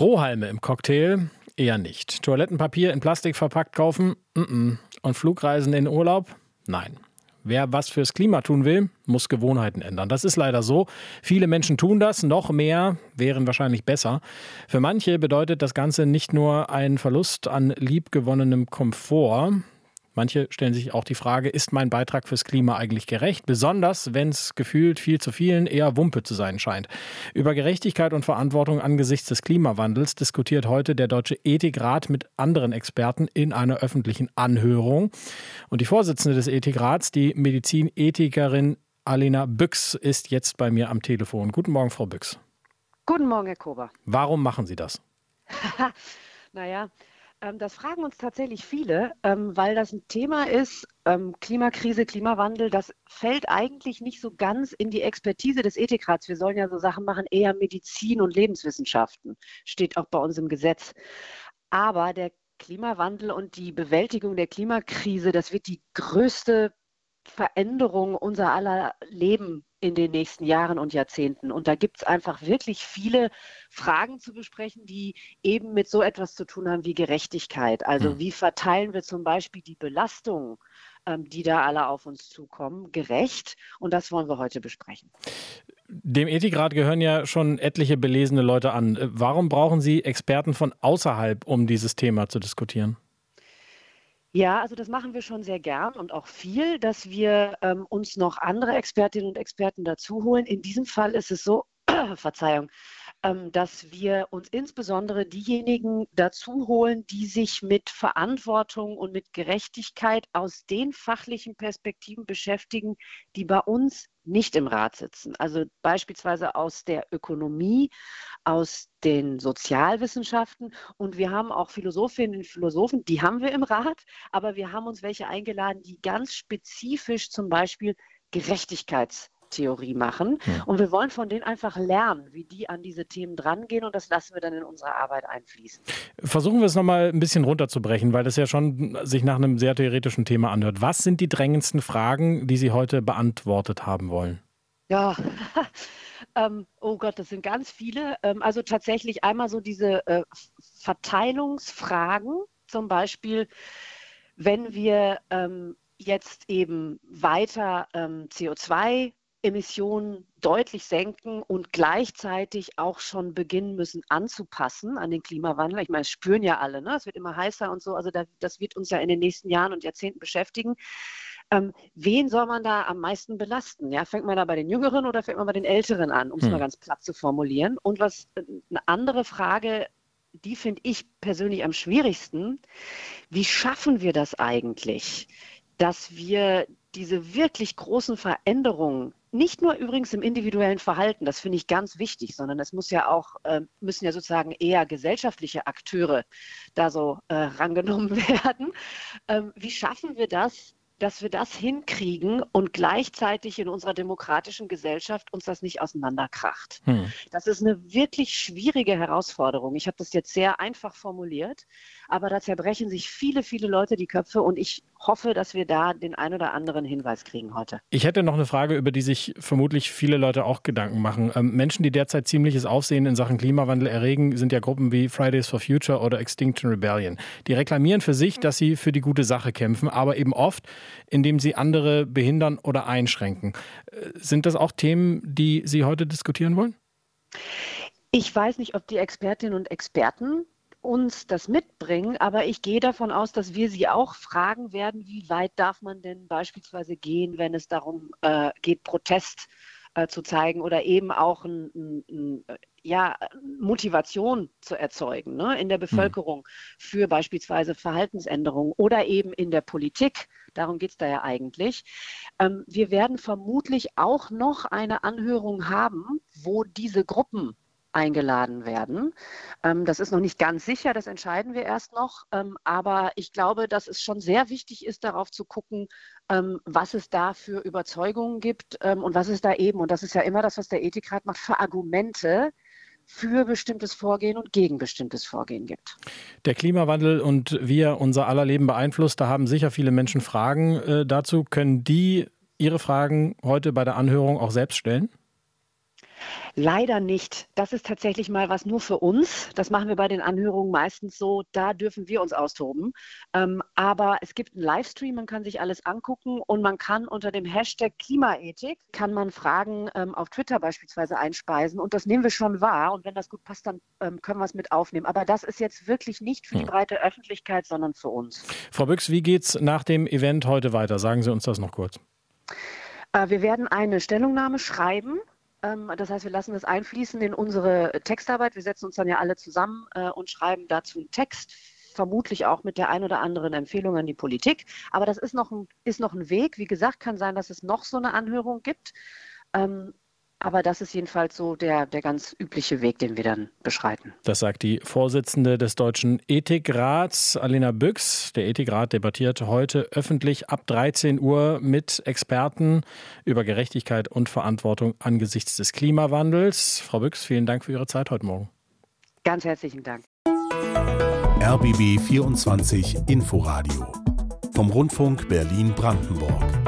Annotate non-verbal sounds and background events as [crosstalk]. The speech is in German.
Strohhalme im Cocktail? Eher nicht. Toilettenpapier in Plastik verpackt kaufen? Mm -mm. Und Flugreisen in Urlaub? Nein. Wer was fürs Klima tun will, muss Gewohnheiten ändern. Das ist leider so. Viele Menschen tun das, noch mehr wären wahrscheinlich besser. Für manche bedeutet das Ganze nicht nur einen Verlust an liebgewonnenem Komfort, Manche stellen sich auch die Frage, ist mein Beitrag fürs Klima eigentlich gerecht? Besonders, wenn es gefühlt viel zu vielen eher Wumpe zu sein scheint. Über Gerechtigkeit und Verantwortung angesichts des Klimawandels diskutiert heute der Deutsche Ethikrat mit anderen Experten in einer öffentlichen Anhörung. Und die Vorsitzende des Ethikrats, die Medizinethikerin Alena Büchs, ist jetzt bei mir am Telefon. Guten Morgen, Frau Büchs. Guten Morgen, Herr Kober. Warum machen Sie das? [laughs] naja, das fragen uns tatsächlich viele, ähm, weil das ein Thema ist, ähm, Klimakrise, Klimawandel, das fällt eigentlich nicht so ganz in die Expertise des Ethikrats. Wir sollen ja so Sachen machen, eher Medizin und Lebenswissenschaften, steht auch bei uns im Gesetz. Aber der Klimawandel und die Bewältigung der Klimakrise, das wird die größte Veränderung unser aller Leben in den nächsten Jahren und Jahrzehnten. Und da gibt es einfach wirklich viele Fragen zu besprechen, die eben mit so etwas zu tun haben wie Gerechtigkeit. Also hm. wie verteilen wir zum Beispiel die Belastung, ähm, die da alle auf uns zukommen, gerecht? Und das wollen wir heute besprechen. Dem Ethikrat gehören ja schon etliche belesene Leute an. Warum brauchen Sie Experten von außerhalb, um dieses Thema zu diskutieren? Ja, also das machen wir schon sehr gern und auch viel, dass wir ähm, uns noch andere Expertinnen und Experten dazu holen. In diesem Fall ist es so, [clears throat] Verzeihung, dass wir uns insbesondere diejenigen dazu holen, die sich mit Verantwortung und mit Gerechtigkeit aus den fachlichen Perspektiven beschäftigen, die bei uns nicht im Rat sitzen. Also beispielsweise aus der Ökonomie, aus den Sozialwissenschaften und wir haben auch Philosophinnen und Philosophen, die haben wir im Rat, aber wir haben uns welche eingeladen, die ganz spezifisch zum Beispiel Gerechtigkeits Theorie machen. Ja. Und wir wollen von denen einfach lernen, wie die an diese Themen drangehen und das lassen wir dann in unsere Arbeit einfließen. Versuchen wir es nochmal ein bisschen runterzubrechen, weil das ja schon sich nach einem sehr theoretischen Thema anhört. Was sind die drängendsten Fragen, die Sie heute beantwortet haben wollen? Ja, [laughs] ähm, oh Gott, das sind ganz viele. Ähm, also tatsächlich einmal so diese äh, Verteilungsfragen, zum Beispiel, wenn wir ähm, jetzt eben weiter ähm, CO2 Emissionen deutlich senken und gleichzeitig auch schon beginnen müssen anzupassen an den Klimawandel. Ich meine, es spüren ja alle, ne? es wird immer heißer und so, also da, das wird uns ja in den nächsten Jahren und Jahrzehnten beschäftigen. Ähm, wen soll man da am meisten belasten? Ja, fängt man da bei den Jüngeren oder fängt man bei den Älteren an, um es hm. mal ganz platt zu formulieren? Und was äh, eine andere Frage, die finde ich persönlich am schwierigsten. Wie schaffen wir das eigentlich, dass wir diese wirklich großen Veränderungen nicht nur übrigens im individuellen Verhalten, das finde ich ganz wichtig, sondern es muss ja auch, äh, müssen ja sozusagen eher gesellschaftliche Akteure da so äh, [laughs] rangenommen werden. Ähm, wie schaffen wir das, dass wir das hinkriegen und gleichzeitig in unserer demokratischen Gesellschaft uns das nicht auseinanderkracht. Hm. Das ist eine wirklich schwierige Herausforderung. Ich habe das jetzt sehr einfach formuliert, aber da zerbrechen sich viele, viele Leute die Köpfe und ich hoffe, dass wir da den ein oder anderen Hinweis kriegen heute. Ich hätte noch eine Frage, über die sich vermutlich viele Leute auch Gedanken machen. Ähm, Menschen, die derzeit ziemliches Aufsehen in Sachen Klimawandel erregen, sind ja Gruppen wie Fridays for Future oder Extinction Rebellion. Die reklamieren für sich, dass sie für die gute Sache kämpfen, aber eben oft, indem sie andere behindern oder einschränken. Äh, sind das auch Themen, die Sie heute diskutieren wollen? Ich weiß nicht, ob die Expertinnen und Experten uns das mitbringen, aber ich gehe davon aus, dass wir sie auch fragen werden, wie weit darf man denn beispielsweise gehen, wenn es darum äh, geht, Protest äh, zu zeigen oder eben auch ein, ein, ein, ja, Motivation zu erzeugen ne, in der hm. Bevölkerung für beispielsweise Verhaltensänderungen oder eben in der Politik. Darum geht es da ja eigentlich. Ähm, wir werden vermutlich auch noch eine Anhörung haben, wo diese Gruppen eingeladen werden. Ähm, das ist noch nicht ganz sicher, das entscheiden wir erst noch. Ähm, aber ich glaube, dass es schon sehr wichtig ist, darauf zu gucken, ähm, was es da für Überzeugungen gibt und was es da eben, und das ist ja immer das, was der Ethikrat macht, für Argumente für bestimmtes Vorgehen und gegen bestimmtes Vorgehen gibt. Der Klimawandel und wie er unser aller Leben beeinflusst, da haben sicher viele Menschen Fragen äh, dazu. Können die Ihre Fragen heute bei der Anhörung auch selbst stellen? Leider nicht. Das ist tatsächlich mal was nur für uns. Das machen wir bei den Anhörungen meistens so. Da dürfen wir uns austoben. Ähm, aber es gibt einen Livestream, man kann sich alles angucken und man kann unter dem Hashtag Klimaethik kann man Fragen ähm, auf Twitter beispielsweise einspeisen und das nehmen wir schon wahr. Und wenn das gut passt, dann ähm, können wir es mit aufnehmen. Aber das ist jetzt wirklich nicht für die breite Öffentlichkeit, sondern für uns. Frau Büchs, wie geht es nach dem Event heute weiter? Sagen Sie uns das noch kurz. Äh, wir werden eine Stellungnahme schreiben das heißt, wir lassen das einfließen in unsere Textarbeit. Wir setzen uns dann ja alle zusammen äh, und schreiben dazu einen Text, vermutlich auch mit der ein oder anderen Empfehlung an die Politik. Aber das ist noch ein, ist noch ein Weg. Wie gesagt, kann sein, dass es noch so eine Anhörung gibt. Aber das ist jedenfalls so der, der ganz übliche Weg, den wir dann beschreiten. Das sagt die Vorsitzende des Deutschen Ethikrats, Alena Büchs. Der Ethikrat debattiert heute öffentlich ab 13 Uhr mit Experten über Gerechtigkeit und Verantwortung angesichts des Klimawandels. Frau Büchs, vielen Dank für Ihre Zeit heute Morgen. Ganz herzlichen Dank. RBB 24 Inforadio vom Rundfunk Berlin-Brandenburg.